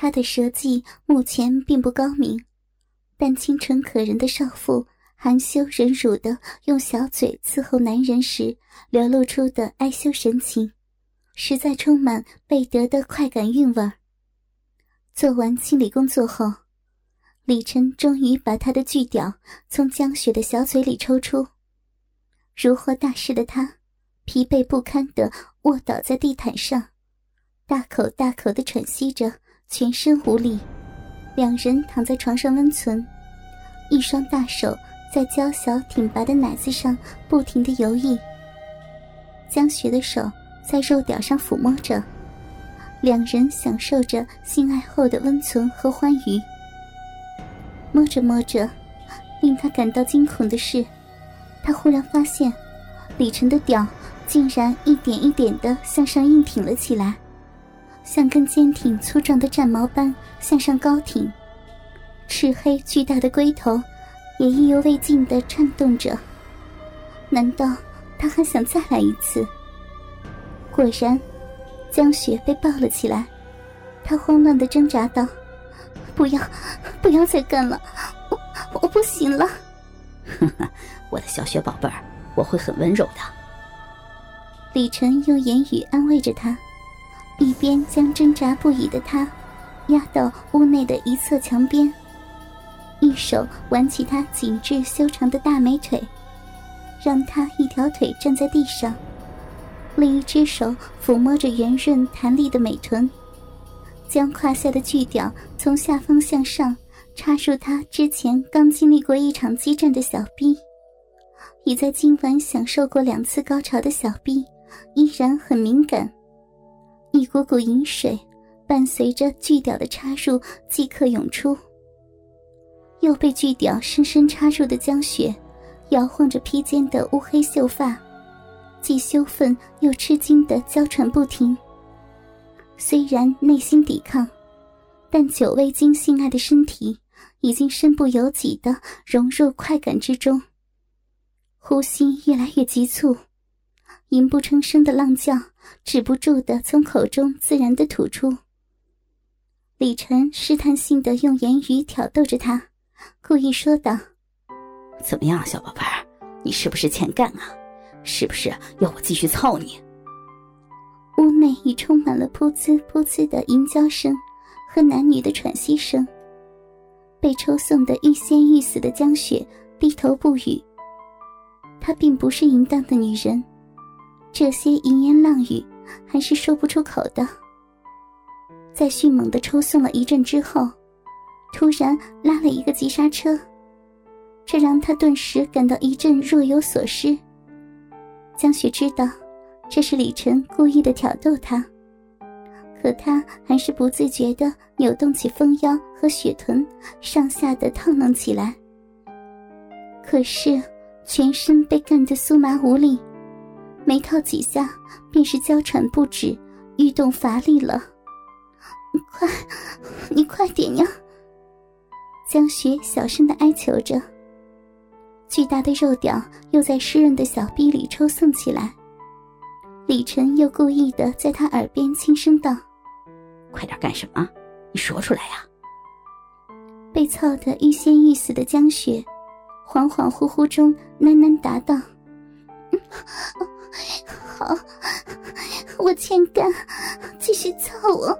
他的舌技目前并不高明，但清纯可人的少妇含羞忍辱的用小嘴伺候男人时流露出的哀羞神情，实在充满被得的快感韵味做完清理工作后，李晨终于把他的巨屌从江雪的小嘴里抽出。如获大赦的他，疲惫不堪的卧倒在地毯上，大口大口的喘息着。全身无力，两人躺在床上温存，一双大手在娇小挺拔的奶子上不停的游弋。江雪的手在肉屌上抚摸着，两人享受着性爱后的温存和欢愉。摸着摸着，令他感到惊恐的是，他忽然发现，李晨的屌竟然一点一点的向上硬挺了起来。像根坚挺粗壮的战矛般向上高挺，赤黑巨大的龟头也意犹未尽地颤动着。难道他还想再来一次？果然，江雪被抱了起来，她慌乱地挣扎道：“不要，不要再干了，我我不行了。”“我的小雪宝贝儿，我会很温柔的。”李晨用言语安慰着她。一边将挣扎不已的他压到屋内的一侧墙边，一手挽起他紧致修长的大美腿，让他一条腿站在地上，另一只手抚摸着圆润弹力的美臀，将胯下的巨屌从下方向上插入他之前刚经历过一场激战的小臂，已在今晚享受过两次高潮的小臂依然很敏感。一股股饮水伴随着巨屌的插入即刻涌出。又被巨屌深深插入的江雪，摇晃着披肩的乌黑秀发，既羞愤又吃惊的娇喘不停。虽然内心抵抗，但久未经性爱的身体已经身不由己的融入快感之中，呼吸越来越急促。淫不成声的浪叫，止不住的从口中自然的吐出。李晨试探性的用言语挑逗着他，故意说道：“怎么样，小宝贝儿，你是不是欠干啊？是不是要我继续操你？”屋内已充满了噗呲噗呲的淫叫声和男女的喘息声。被抽送的欲仙欲死的江雪低头不语。她并不是淫荡的女人。这些淫言浪语还是说不出口的。在迅猛的抽送了一阵之后，突然拉了一个急刹车，这让他顿时感到一阵若有所失。江雪知道这是李晨故意的挑逗他，可他还是不自觉地扭动起丰腰和雪臀，上下的套弄起来。可是全身被干得酥麻无力。没套几下，便是娇喘不止，欲动乏力了。快，你快点呀！江雪小声的哀求着。巨大的肉屌又在湿润的小臂里抽送起来。李晨又故意的在他耳边轻声道：“快点干什么？你说出来呀！”被操得欲仙欲死的江雪，恍恍惚惚中喃喃答道。好，我欠干，继续操我。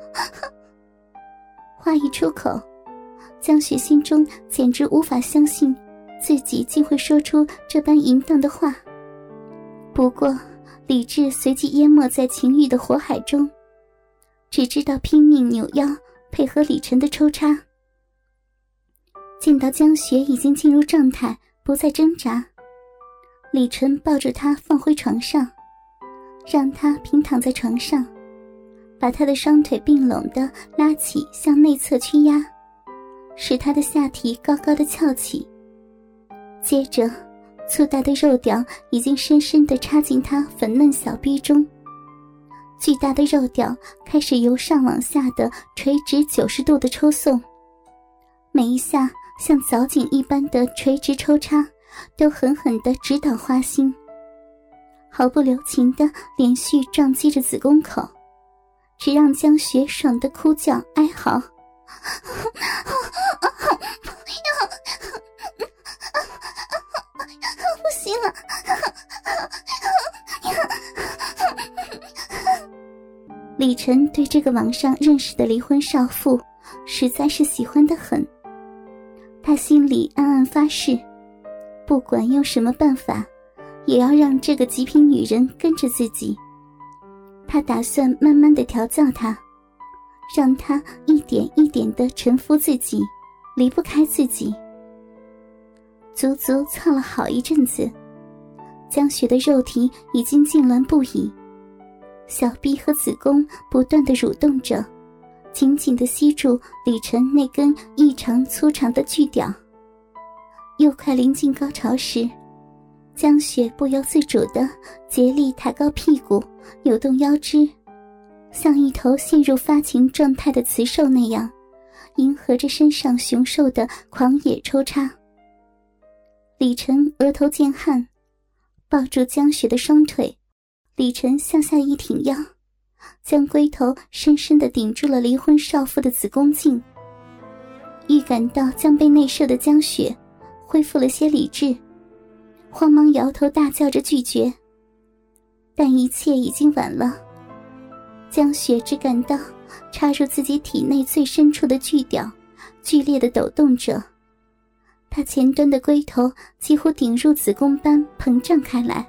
话一出口，江雪心中简直无法相信自己竟会说出这般淫荡的话。不过，理智随即淹没在情欲的火海中，只知道拼命扭腰配合李晨的抽插。见到江雪已经进入状态，不再挣扎。李晨抱着她放回床上，让她平躺在床上，把她的双腿并拢的拉起，向内侧屈压，使她的下体高高的翘起。接着，粗大的肉屌已经深深的插进她粉嫩小臂中，巨大的肉屌开始由上往下的垂直九十度的抽送，每一下像凿井一般的垂直抽插。都狠狠的直捣花心，毫不留情的连续撞击着子宫口，只让江雪爽的哭叫哀嚎。不行了！李晨对这个网上认识的离婚少妇实在是喜欢的很，他心里暗暗发誓，不管用什么办法，也要让这个极品女人跟着自己。他打算慢慢的调教她，让她一点一点的臣服自己，离不开自己。足足操了好一阵子，江雪的肉体已经痉挛不已，小臂和子宫不断的蠕动着，紧紧的吸住李晨那根异常粗长的巨屌。又快临近高潮时，江雪不由自主的竭力抬高屁股，扭动腰肢，像一头陷入发情状态的雌兽那样，迎合着身上雄兽的狂野抽插。李晨额头见汗，抱住江雪的双腿，李晨向下一挺腰，将龟头深深的顶住了离婚少妇的子宫颈。预感到将被内射的江雪恢复了些理智，慌忙摇头大叫着拒绝。但一切已经晚了，江雪只感到插入自己体内最深处的巨屌剧烈的抖动着。他前端的龟头几乎顶入子宫般膨胀开来，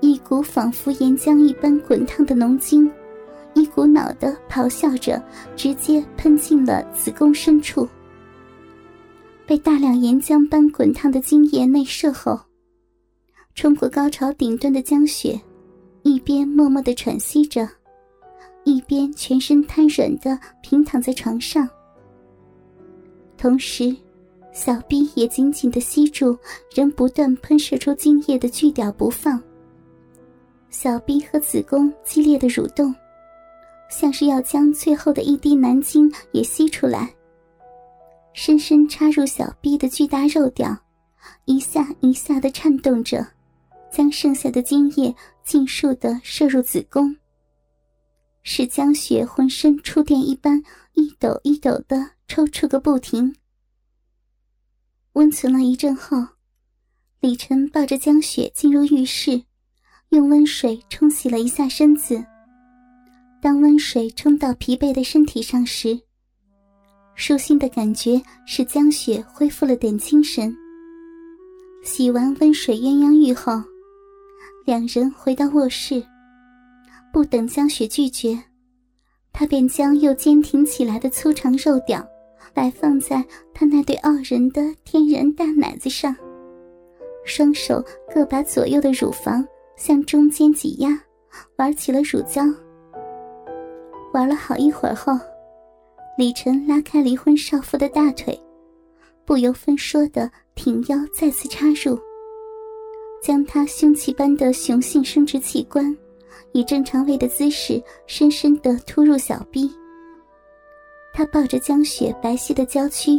一股仿佛岩浆一般滚烫的浓精，一股脑的咆哮着，直接喷进了子宫深处。被大量岩浆般滚烫的精液内射后，冲过高潮顶端的江雪，一边默默的喘息着，一边全身瘫软的平躺在床上，同时。小臂也紧紧的吸住仍不断喷射出精液的巨屌不放，小臂和子宫激烈的蠕动，像是要将最后的一滴男精也吸出来。深深插入小臂的巨大肉屌，一下一下的颤动着，将剩下的精液尽数的射入子宫，使江雪浑身触电一般，一抖一抖的抽搐个不停。温存了一阵后，李晨抱着江雪进入浴室，用温水冲洗了一下身子。当温水冲到疲惫的身体上时，舒心的感觉使江雪恢复了点精神。洗完温水鸳鸯浴后，两人回到卧室，不等江雪拒绝，他便将又坚挺起来的粗长肉屌。摆放在他那对傲人的天然大奶子上，双手各把左右的乳房向中间挤压，玩起了乳胶。玩了好一会儿后，李晨拉开离婚少妇的大腿，不由分说的挺腰再次插入，将他凶器般的雄性生殖器官以正常位的姿势深深的突入小臂。他抱着江雪白皙的娇躯，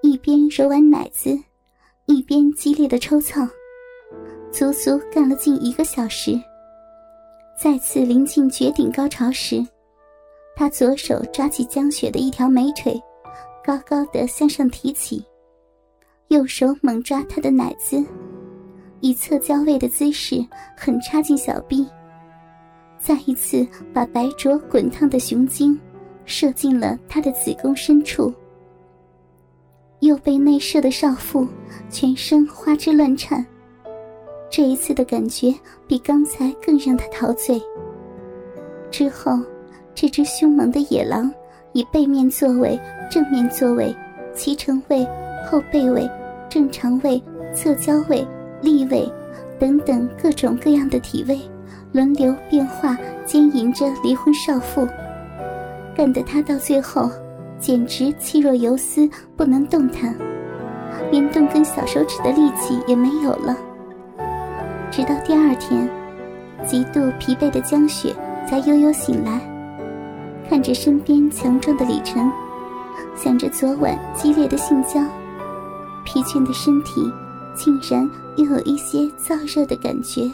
一边揉完奶子，一边激烈的抽蹭，足足干了近一个小时。再次临近绝顶高潮时，他左手抓起江雪的一条美腿，高高的向上提起，右手猛抓她的奶子，以侧交位的姿势狠插进小臂，再一次把白灼滚烫的雄精。射进了他的子宫深处，又被内射的少妇全身花枝乱颤。这一次的感觉比刚才更让他陶醉。之后，这只凶猛的野狼以背面座位、正面座位、脐橙位、后背位、正常位、侧交位、立位等等各种各样的体位，轮流变化奸淫着离婚少妇。干得他到最后，简直气若游丝，不能动弹，连动根小手指的力气也没有了。直到第二天，极度疲惫的江雪才悠悠醒来，看着身边强壮的李晨，想着昨晚激烈的性交，疲倦的身体竟然又有一些燥热的感觉。